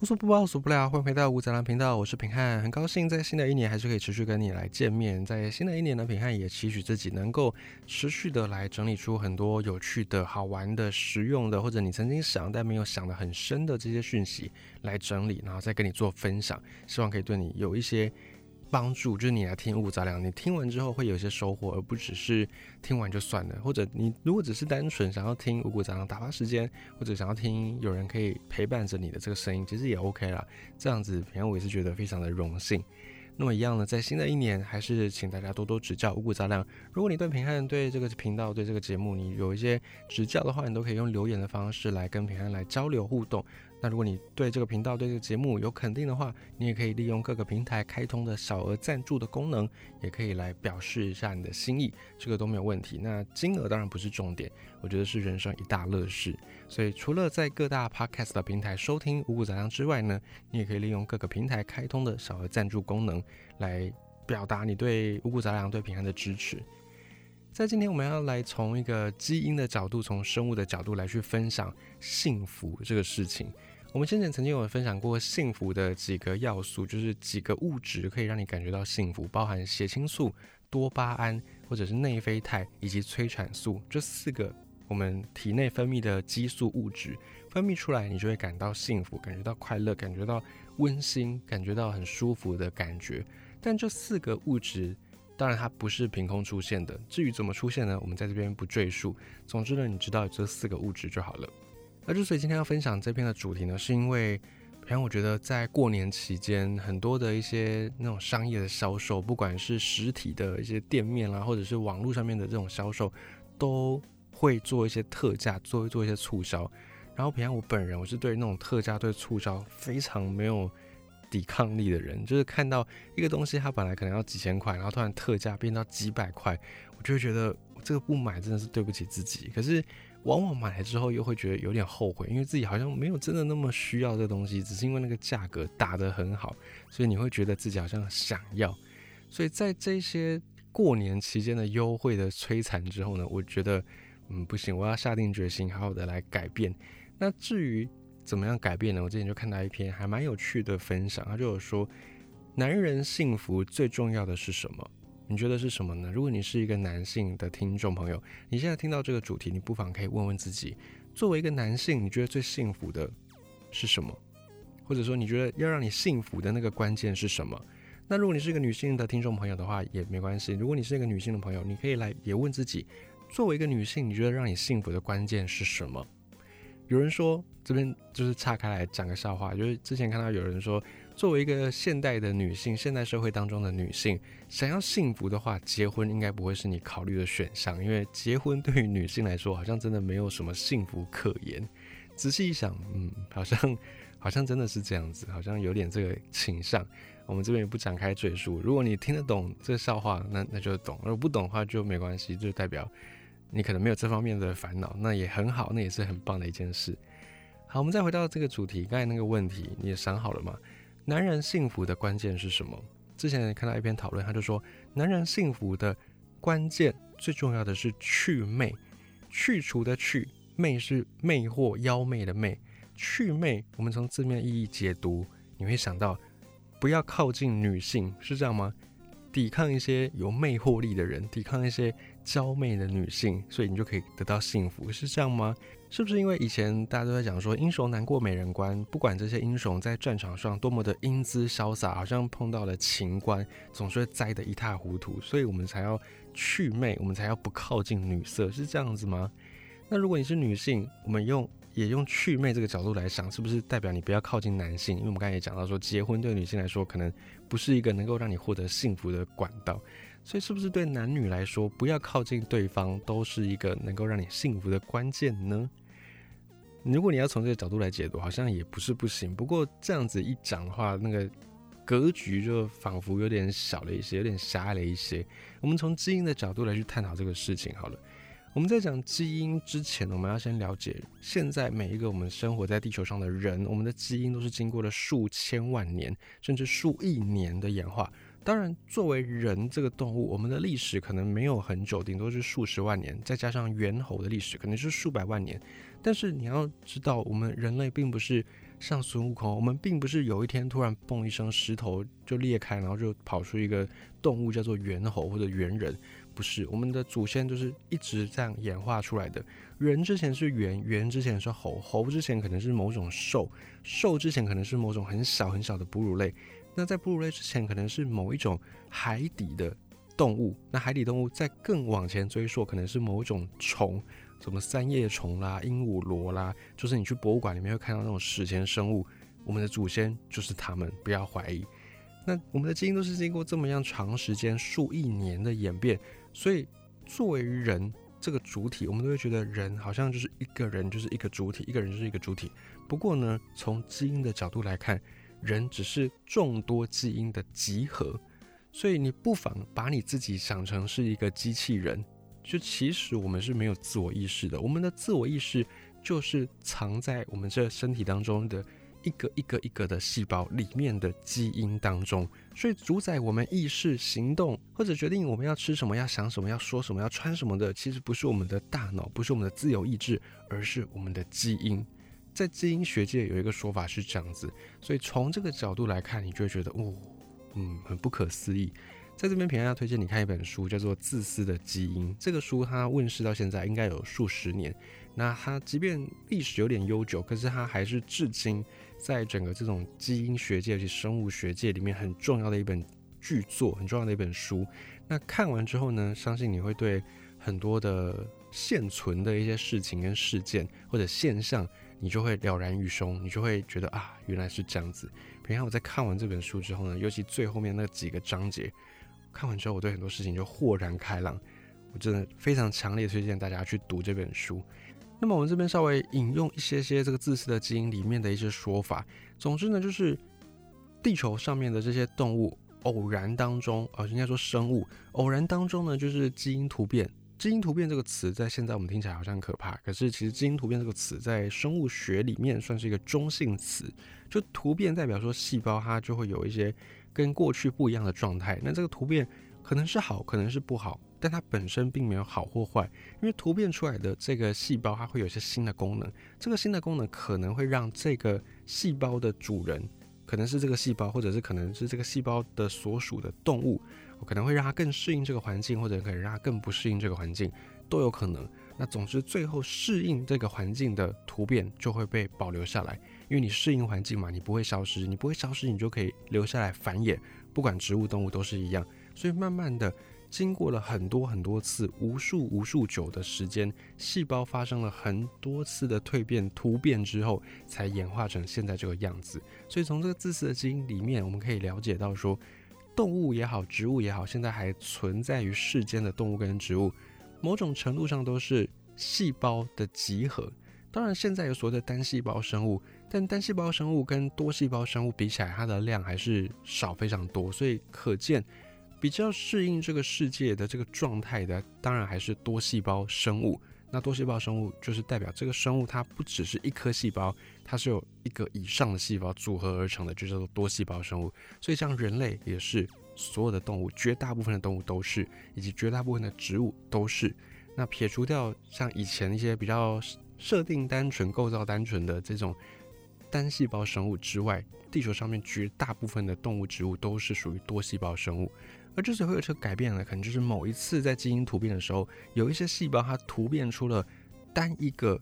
无所不包，无所不聊，欢迎回到吴泽兰频道，我是平汉，很高兴在新的一年还是可以持续跟你来见面。在新的一年呢，平汉也期许自己能够持续的来整理出很多有趣的、好玩的、实用的，或者你曾经想但没有想的很深的这些讯息来整理，然后再跟你做分享，希望可以对你有一些。帮助就是你来听五谷杂粮，你听完之后会有一些收获，而不只是听完就算了。或者你如果只是单纯想要听五谷杂粮打发时间，或者想要听有人可以陪伴着你的这个声音，其实也 OK 啦。这样子，平常我也是觉得非常的荣幸。那么一样呢，在新的一年，还是请大家多多指教五谷杂粮。如果你对平汉对这个频道对这个节目你有一些指教的话，你都可以用留言的方式来跟平汉来交流互动。那如果你对这个频道、对这个节目有肯定的话，你也可以利用各个平台开通的小额赞助的功能，也可以来表示一下你的心意，这个都没有问题。那金额当然不是重点，我觉得是人生一大乐事。所以除了在各大 podcast 平台收听五谷杂粮之外呢，你也可以利用各个平台开通的小额赞助功能来表达你对五谷杂粮、对平安的支持。在今天，我们要来从一个基因的角度，从生物的角度来去分享幸福这个事情。我们先前曾经有分享过幸福的几个要素，就是几个物质可以让你感觉到幸福，包含血清素、多巴胺或者是内啡肽以及催产素这四个我们体内分泌的激素物质，分泌出来你就会感到幸福，感觉到快乐，感觉到温馨，感觉到很舒服的感觉。但这四个物质。当然，它不是凭空出现的。至于怎么出现呢？我们在这边不赘述。总之呢，你知道这四个物质就好了。而之所以今天要分享这篇的主题呢，是因为，平常我觉得在过年期间，很多的一些那种商业的销售，不管是实体的一些店面啦，或者是网络上面的这种销售，都会做一些特价，做做一些促销。然后平常我本人，我是对那种特价、对促销非常没有。抵抗力的人，就是看到一个东西，它本来可能要几千块，然后突然特价变到几百块，我就会觉得这个不买真的是对不起自己。可是往往买来之后又会觉得有点后悔，因为自己好像没有真的那么需要这东西，只是因为那个价格打得很好，所以你会觉得自己好像想要。所以在这些过年期间的优惠的摧残之后呢，我觉得嗯不行，我要下定决心好好的来改变。那至于。怎么样改变呢？我之前就看到一篇还蛮有趣的分享，他就有说，男人幸福最重要的是什么？你觉得是什么呢？如果你是一个男性的听众朋友，你现在听到这个主题，你不妨可以问问自己，作为一个男性，你觉得最幸福的是什么？或者说，你觉得要让你幸福的那个关键是什么？那如果你是一个女性的听众朋友的话，也没关系。如果你是一个女性的朋友，你可以来也问自己，作为一个女性，你觉得让你幸福的关键是什么？有人说，这边就是岔开来讲个笑话，就是之前看到有人说，作为一个现代的女性，现代社会当中的女性，想要幸福的话，结婚应该不会是你考虑的选项，因为结婚对于女性来说，好像真的没有什么幸福可言。仔细一想，嗯，好像好像真的是这样子，好像有点这个倾向。我们这边也不展开赘述。如果你听得懂这个笑话，那那就懂；如果不懂的话，就没关系，就代表。你可能没有这方面的烦恼，那也很好，那也是很棒的一件事。好，我们再回到这个主题，刚才那个问题，你也想好了吗？男人幸福的关键是什么？之前看到一篇讨论，他就说，男人幸福的关键最重要的是去魅，去除的去，魅是魅惑、妖媚的魅，去魅。我们从字面意义解读，你会想到不要靠近女性，是这样吗？抵抗一些有魅惑力的人，抵抗一些。娇媚的女性，所以你就可以得到幸福，是这样吗？是不是因为以前大家都在讲说英雄难过美人关，不管这些英雄在战场上多么的英姿潇洒，好像碰到了情关，总是会栽得一塌糊涂，所以我们才要去魅，我们才要不靠近女色，是这样子吗？那如果你是女性，我们用也用去魅这个角度来想，是不是代表你不要靠近男性？因为我们刚才也讲到说，结婚对女性来说，可能不是一个能够让你获得幸福的管道。所以，是不是对男女来说，不要靠近对方，都是一个能够让你幸福的关键呢？如果你要从这个角度来解读，好像也不是不行。不过这样子一讲的话，那个格局就仿佛有点小了一些，有点狭隘了一些。我们从基因的角度来去探讨这个事情好了。我们在讲基因之前，我们要先了解，现在每一个我们生活在地球上的人，我们的基因都是经过了数千万年，甚至数亿年的演化。当然，作为人这个动物，我们的历史可能没有很久，顶多是数十万年，再加上猿猴的历史，可能是数百万年。但是你要知道，我们人类并不是像孙悟空，我们并不是有一天突然嘣一声石头就裂开，然后就跑出一个动物叫做猿猴或者猿人，不是，我们的祖先就是一直这样演化出来的。人之前是猿，猿之前是猴，猴之前可能是某种兽，兽之前可能是某种很小很小的哺乳类。那在哺乳类之前，可能是某一种海底的动物。那海底动物再更往前追溯，可能是某一种虫。什么三叶虫啦、鹦鹉螺啦，就是你去博物馆里面会看到那种史前生物，我们的祖先就是他们，不要怀疑。那我们的基因都是经过这么样长时间、数亿年的演变，所以作为人这个主体，我们都会觉得人好像就是一个人就是一个主体，一个人就是一个主体。不过呢，从基因的角度来看，人只是众多基因的集合，所以你不妨把你自己想成是一个机器人。就其实我们是没有自我意识的，我们的自我意识就是藏在我们这身体当中的一个一个一个的细胞里面的基因当中，所以主宰我们意识、行动或者决定我们要吃什么、要想什么、要说什么、要穿什么的，其实不是我们的大脑，不是我们的自由意志，而是我们的基因。在基因学界有一个说法是这样子，所以从这个角度来看，你就会觉得，哦，嗯，很不可思议。在这边，平安要推荐你看一本书，叫做《自私的基因》。这个书它问世到现在应该有数十年，那它即便历史有点悠久，可是它还是至今在整个这种基因学界以及生物学界里面很重要的一本巨作，很重要的一本书。那看完之后呢，相信你会对很多的现存的一些事情跟事件或者现象，你就会了然于胸，你就会觉得啊，原来是这样子。平常我在看完这本书之后呢，尤其最后面那几个章节。看完之后，我对很多事情就豁然开朗。我真的非常强烈推荐大家去读这本书。那么我们这边稍微引用一些些这个自私的基因里面的一些说法。总之呢，就是地球上面的这些动物偶然当中，呃，应该说生物偶然当中呢，就是基因突变。基因突变这个词在现在我们听起来好像很可怕，可是其实基因突变这个词在生物学里面算是一个中性词。就突变代表说细胞它就会有一些。跟过去不一样的状态，那这个突变可能是好，可能是不好，但它本身并没有好或坏，因为突变出来的这个细胞，它会有一些新的功能，这个新的功能可能会让这个细胞的主人，可能是这个细胞，或者是可能是这个细胞的所属的动物，我可能会让它更适应这个环境，或者可能让它更不适应这个环境，都有可能。那总之，最后适应这个环境的突变就会被保留下来。因为你适应环境嘛，你不会消失，你不会消失，你就可以留下来繁衍。不管植物、动物都是一样。所以慢慢的，经过了很多很多次、无数无数久的时间，细胞发生了很多次的蜕变、突变之后，才演化成现在这个样子。所以从这个自私的基因里面，我们可以了解到说，动物也好，植物也好，现在还存在于世间的动物跟植物，某种程度上都是细胞的集合。当然，现在有所谓的单细胞生物。但单细胞生物跟多细胞生物比起来，它的量还是少非常多，所以可见比较适应这个世界的这个状态的，当然还是多细胞生物。那多细胞生物就是代表这个生物它不只是一颗细胞，它是有一个以上的细胞组合而成的，就叫做多细胞生物。所以像人类也是，所有的动物，绝大部分的动物都是，以及绝大部分的植物都是。那撇除掉像以前一些比较设定单纯、构造单纯的这种。单细胞生物之外，地球上面绝大部分的动物、植物都是属于多细胞生物。而之所以会有这个改变呢，可能就是某一次在基因突变的时候，有一些细胞它突变出了单一个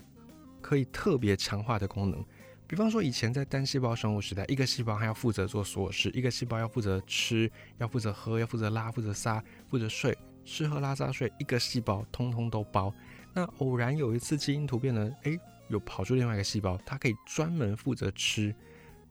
可以特别强化的功能。比方说，以前在单细胞生物时代，一个细胞它要负责做所有事，一个细胞要负责吃，要负责喝，要负责拉，负责撒，负责睡，吃喝拉撒睡，一个细胞通通都包。那偶然有一次基因突变呢，诶，有跑出另外一个细胞，它可以专门负责吃，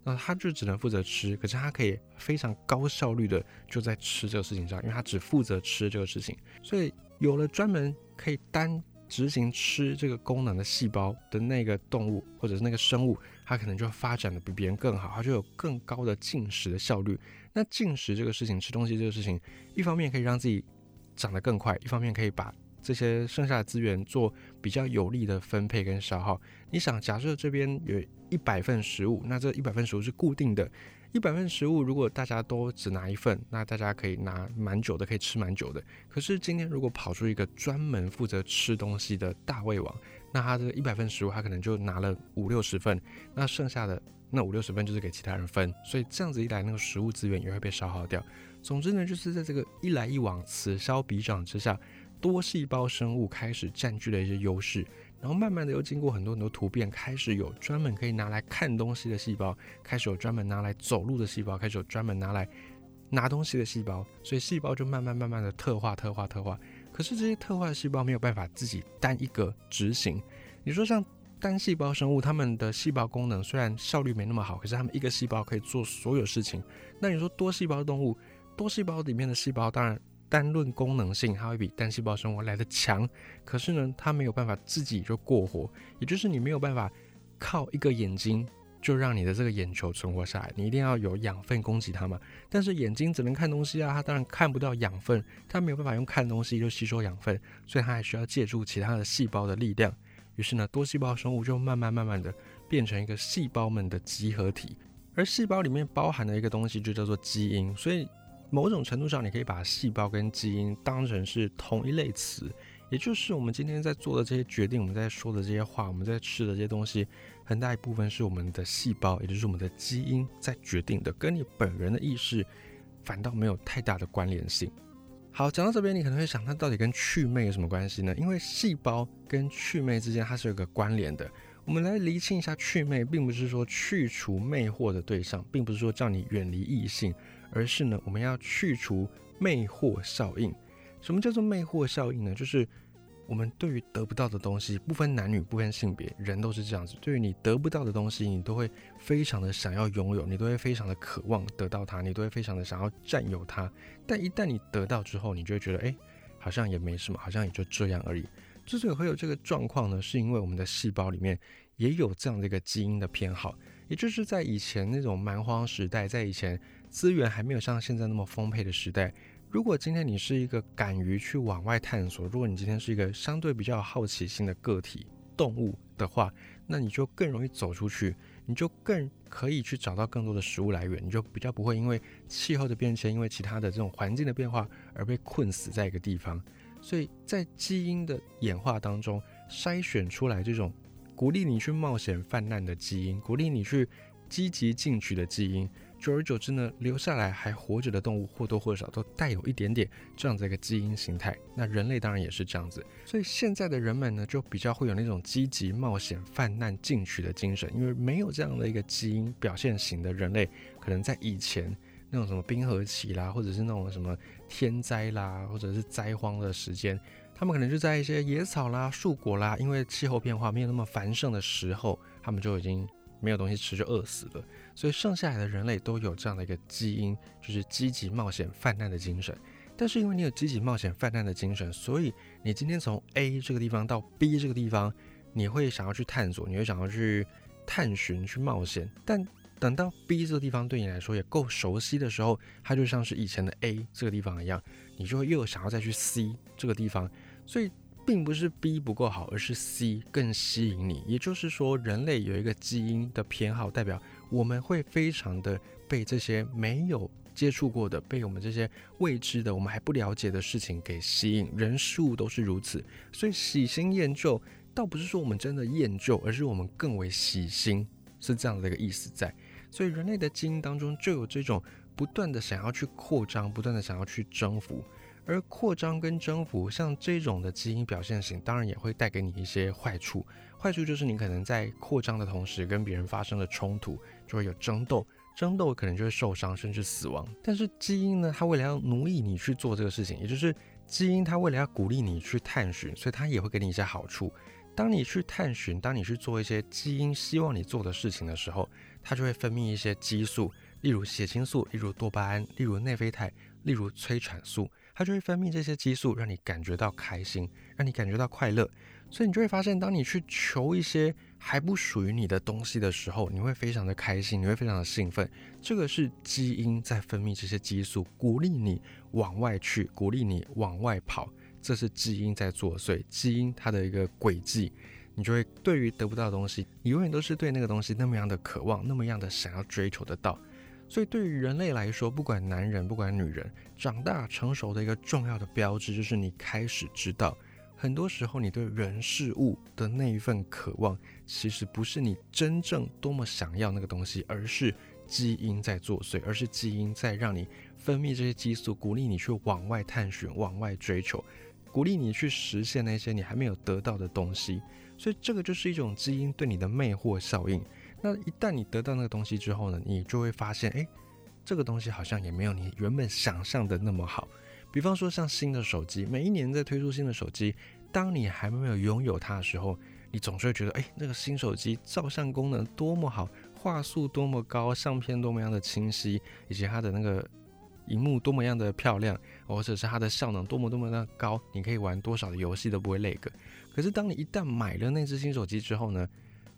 那它就只能负责吃，可是它可以非常高效率的就在吃这个事情上，因为它只负责吃这个事情，所以有了专门可以单执行吃这个功能的细胞的那个动物或者是那个生物，它可能就发展的比别人更好，它就有更高的进食的效率。那进食这个事情，吃东西这个事情，一方面可以让自己长得更快，一方面可以把。这些剩下的资源做比较有利的分配跟消耗。你想，假设这边有一百份食物，那这一百份食物是固定的。一百份食物，如果大家都只拿一份，那大家可以拿蛮久的，可以吃蛮久的。可是今天如果跑出一个专门负责吃东西的大胃王，那他这一百份食物，他可能就拿了五六十份，那剩下的那五六十份就是给其他人分，所以这样子一来，那个食物资源也会被消耗掉。总之呢，就是在这个一来一往、此消彼长之下，多细胞生物开始占据了一些优势。然后慢慢的又经过很多很多突变，开始有专门可以拿来看东西的细胞，开始有专门拿来走路的细胞，开始有专门拿来拿东西的细胞，所以细胞就慢慢慢慢的特化、特化、特化。可是这些特化的细胞没有办法自己单一个执行。你说像单细胞生物，它们的细胞功能虽然效率没那么好，可是它们一个细胞可以做所有事情。那你说多细胞动物，多细胞里面的细胞当然。单论功能性，它会比单细胞生物来的强。可是呢，它没有办法自己就过活，也就是你没有办法靠一个眼睛就让你的这个眼球存活下来。你一定要有养分供给它嘛。但是眼睛只能看东西啊，它当然看不到养分，它没有办法用看东西就吸收养分，所以它还需要借助其他的细胞的力量。于是呢，多细胞生物就慢慢慢慢的变成一个细胞们的集合体，而细胞里面包含的一个东西就叫做基因，所以。某种程度上，你可以把细胞跟基因当成是同一类词，也就是我们今天在做的这些决定，我们在说的这些话，我们在吃的这些东西，很大一部分是我们的细胞，也就是我们的基因在决定的，跟你本人的意识反倒没有太大的关联性。好，讲到这边，你可能会想，它到底跟祛魅有什么关系呢？因为细胞跟祛魅之间它是有个关联的。我们来厘清一下，祛魅并不是说去除魅惑的对象，并不是说叫你远离异性。而是呢，我们要去除魅惑效应。什么叫做魅惑效应呢？就是我们对于得不到的东西，不分男女，不分性别，人都是这样子。对于你得不到的东西，你都会非常的想要拥有，你都会非常的渴望得到它，你都会非常的想要占有它。但一旦你得到之后，你就会觉得，哎，好像也没什么，好像也就这样而已。之所以会有这个状况呢，是因为我们的细胞里面也有这样的一个基因的偏好，也就是在以前那种蛮荒时代，在以前。资源还没有像现在那么丰沛的时代，如果今天你是一个敢于去往外探索，如果你今天是一个相对比较有好奇心的个体动物的话，那你就更容易走出去，你就更可以去找到更多的食物来源，你就比较不会因为气候的变迁，因为其他的这种环境的变化而被困死在一个地方。所以在基因的演化当中，筛选出来这种鼓励你去冒险泛滥的基因，鼓励你去积极进取的基因。久而久之呢，留下来还活着的动物或多或少都带有一点点这样子一个基因形态。那人类当然也是这样子，所以现在的人们呢，就比较会有那种积极冒险、泛滥进取的精神。因为没有这样的一个基因表现型的人类，可能在以前那种什么冰河期啦，或者是那种什么天灾啦，或者是灾荒的时间，他们可能就在一些野草啦、树果啦，因为气候变化没有那么繁盛的时候，他们就已经没有东西吃，就饿死了。所以剩下来的人类都有这样的一个基因，就是积极冒险泛滥的精神。但是因为你有积极冒险泛滥的精神，所以你今天从 A 这个地方到 B 这个地方，你会想要去探索，你会想要去探寻、去冒险。但等到 B 这个地方对你来说也够熟悉的时候，它就像是以前的 A 这个地方一样，你就会又想要再去 C 这个地方。所以并不是 B 不够好，而是 C 更吸引你。也就是说，人类有一个基因的偏好，代表。我们会非常的被这些没有接触过的、被我们这些未知的、我们还不了解的事情给吸引，人事物都是如此。所以喜新厌旧，倒不是说我们真的厌旧，而是我们更为喜新，是这样的一个意思在。所以人类的基因当中就有这种不断的想要去扩张、不断的想要去征服。而扩张跟征服，像这种的基因表现型，当然也会带给你一些坏处。坏处就是你可能在扩张的同时，跟别人发生了冲突，就会有争斗，争斗可能就会受伤，甚至死亡。但是基因呢，它为了要奴役你去做这个事情，也就是基因它为了要鼓励你去探寻，所以它也会给你一些好处。当你去探寻，当你去做一些基因希望你做的事情的时候，它就会分泌一些激素，例如血清素，例如多巴胺，例如内啡肽，例如催产素。它就会分泌这些激素，让你感觉到开心，让你感觉到快乐。所以你就会发现，当你去求一些还不属于你的东西的时候，你会非常的开心，你会非常的兴奋。这个是基因在分泌这些激素，鼓励你往外去，鼓励你往外跑。这是基因在作祟，基因它的一个轨迹。你就会对于得不到的东西，你永远都是对那个东西那么样的渴望，那么样的想要追求得到。所以，对于人类来说，不管男人，不管女人，长大成熟的一个重要的标志，就是你开始知道很多时候你对人事物的那一份渴望，其实不是你真正多么想要那个东西，而是基因在作祟，而是基因在让你分泌这些激素，鼓励你去往外探寻、往外追求，鼓励你去实现那些你还没有得到的东西。所以这个就是一种基因对你的魅惑效应。那一旦你得到那个东西之后呢，你就会发现，哎，这个东西好像也没有你原本想象的那么好。比方说像新的手机，每一年在推出新的手机，当你还没有拥有它的时候，你总是会觉得，哎，那个新手机照相功能多么好，画素多么高，相片多么样的清晰，以及它的那个荧幕多么样的漂亮，或者是它的效能多么多么的高，你可以玩多少的游戏都不会累个。可是当你一旦买了那只新手机之后呢？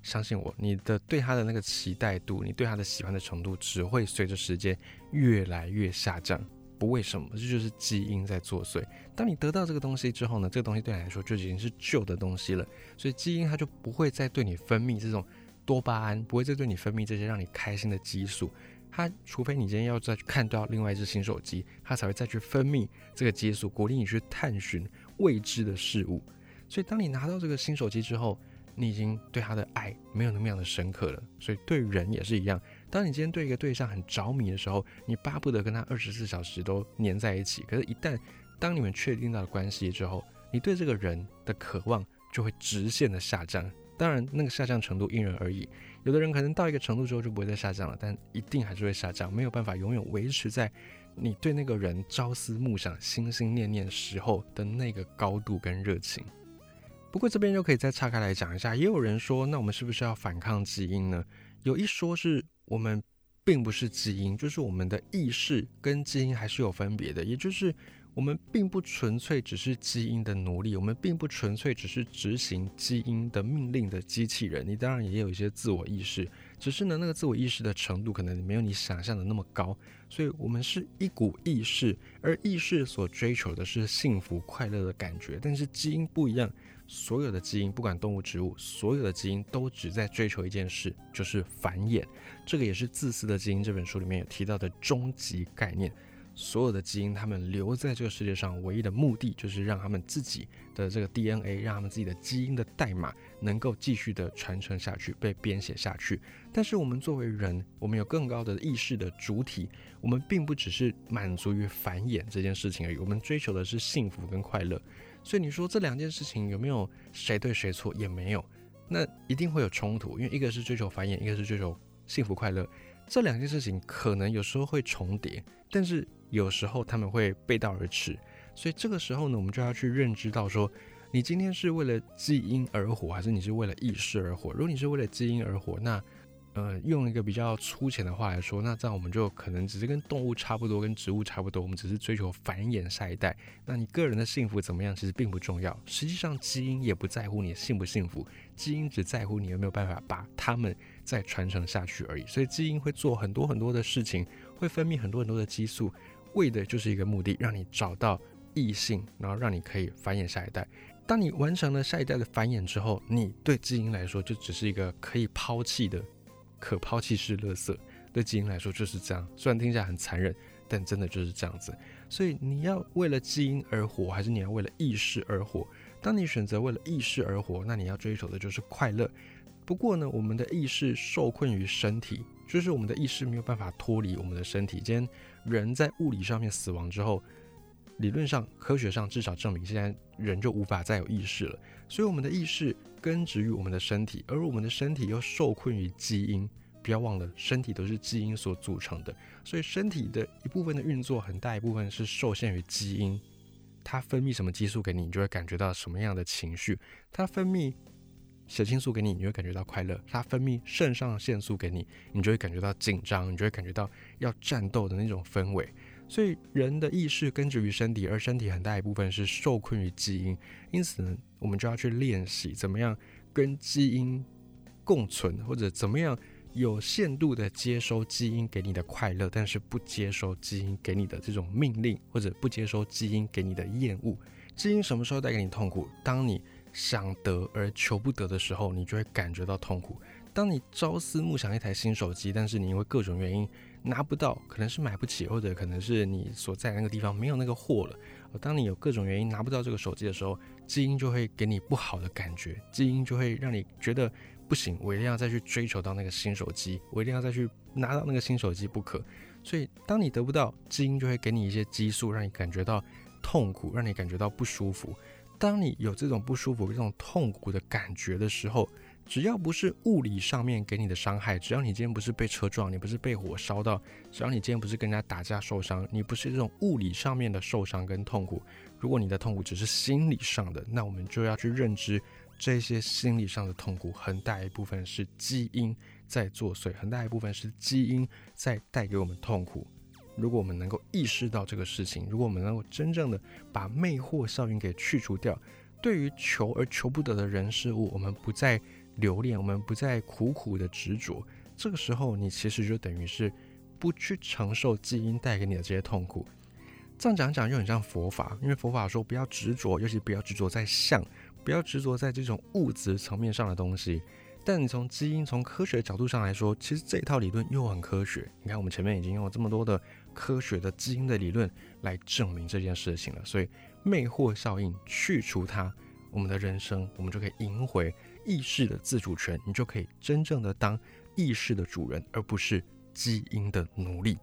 相信我，你的对它的那个期待度，你对它的喜欢的程度，只会随着时间越来越下降。不为什么，这就是基因在作祟。当你得到这个东西之后呢，这个东西对你来说就已经是旧的东西了，所以基因它就不会再对你分泌这种多巴胺，不会再对你分泌这些让你开心的激素。它除非你今天要再去看到另外一只新手机，它才会再去分泌这个激素，鼓励你去探寻未知的事物。所以当你拿到这个新手机之后，你已经对他的爱没有那么样的深刻了，所以对人也是一样。当你今天对一个对象很着迷的时候，你巴不得跟他二十四小时都黏在一起。可是，一旦当你们确定到了关系之后，你对这个人的渴望就会直线的下降。当然，那个下降程度因人而异，有的人可能到一个程度之后就不会再下降了，但一定还是会下降，没有办法永远维持在你对那个人朝思暮想、心心念念时候的那个高度跟热情。不过这边就可以再岔开来讲一下，也有人说，那我们是不是要反抗基因呢？有一说是我们并不是基因，就是我们的意识跟基因还是有分别的，也就是我们并不纯粹只是基因的奴隶，我们并不纯粹只是执行基因的命令的机器人。你当然也有一些自我意识，只是呢那个自我意识的程度可能没有你想象的那么高，所以我们是一股意识，而意识所追求的是幸福快乐的感觉，但是基因不一样。所有的基因，不管动物、植物，所有的基因都只在追求一件事，就是繁衍。这个也是《自私的基因》这本书里面有提到的终极概念。所有的基因，他们留在这个世界上唯一的目的，就是让他们自己的这个 DNA，让他们自己的基因的代码能够继续的传承下去，被编写下去。但是我们作为人，我们有更高的意识的主体，我们并不只是满足于繁衍这件事情而已，我们追求的是幸福跟快乐。所以你说这两件事情有没有谁对谁错？也没有，那一定会有冲突，因为一个是追求繁衍，一个是追求幸福快乐，这两件事情可能有时候会重叠，但是有时候他们会背道而驰。所以这个时候呢，我们就要去认知到说，你今天是为了基因而活，还是你是为了意识而活？如果你是为了基因而活，那呃，用一个比较粗浅的话来说，那这样我们就可能只是跟动物差不多，跟植物差不多，我们只是追求繁衍下一代。那你个人的幸福怎么样，其实并不重要。实际上，基因也不在乎你幸不幸福，基因只在乎你有没有办法把它们再传承下去而已。所以，基因会做很多很多的事情，会分泌很多很多的激素，为的就是一个目的，让你找到异性，然后让你可以繁衍下一代。当你完成了下一代的繁衍之后，你对基因来说就只是一个可以抛弃的。可抛弃式垃圾，对基因来说就是这样。虽然听起来很残忍，但真的就是这样子。所以你要为了基因而活，还是你要为了意识而活？当你选择为了意识而活，那你要追求的就是快乐。不过呢，我们的意识受困于身体，就是我们的意识没有办法脱离我们的身体。今天人在物理上面死亡之后，理论上、科学上至少证明，现在人就无法再有意识了。所以我们的意识。根植于我们的身体，而我们的身体又受困于基因。不要忘了，身体都是基因所组成的，所以身体的一部分的运作，很大一部分是受限于基因。它分泌什么激素给你，你就会感觉到什么样的情绪；它分泌血清素给你，你会感觉到快乐；它分泌肾上腺素给你，你就会感觉到紧张，你就会感觉到要战斗的那种氛围。所以人的意识根植于身体，而身体很大一部分是受困于基因，因此呢，我们就要去练习怎么样跟基因共存，或者怎么样有限度的接收基因给你的快乐，但是不接收基因给你的这种命令，或者不接收基因给你的厌恶。基因什么时候带给你痛苦？当你想得而求不得的时候，你就会感觉到痛苦。当你朝思暮想一台新手机，但是你因为各种原因。拿不到，可能是买不起，或者可能是你所在那个地方没有那个货了。当你有各种原因拿不到这个手机的时候，基因就会给你不好的感觉，基因就会让你觉得不行，我一定要再去追求到那个新手机，我一定要再去拿到那个新手机不可。所以，当你得不到，基因就会给你一些激素，让你感觉到痛苦，让你感觉到不舒服。当你有这种不舒服、这种痛苦的感觉的时候，只要不是物理上面给你的伤害，只要你今天不是被车撞，你不是被火烧到，只要你今天不是跟人家打架受伤，你不是这种物理上面的受伤跟痛苦。如果你的痛苦只是心理上的，那我们就要去认知这些心理上的痛苦，很大一部分是基因。在作祟，很大一部分是基因在带给我们痛苦。如果我们能够意识到这个事情，如果我们能够真正的把魅惑效应给去除掉，对于求而求不得的人事物，我们不再留恋，我们不再苦苦的执着，这个时候你其实就等于是不去承受基因带给你的这些痛苦。这样讲讲又很像佛法，因为佛法说不要执着，尤其不要执着在相，不要执着在这种物质层面上的东西。但你从基因、从科学角度上来说，其实这一套理论又很科学。你看，我们前面已经用了这么多的科学的基因的理论来证明这件事情了。所以，魅惑效应去除它，我们的人生我们就可以赢回意识的自主权，你就可以真正的当意识的主人，而不是基因的奴隶。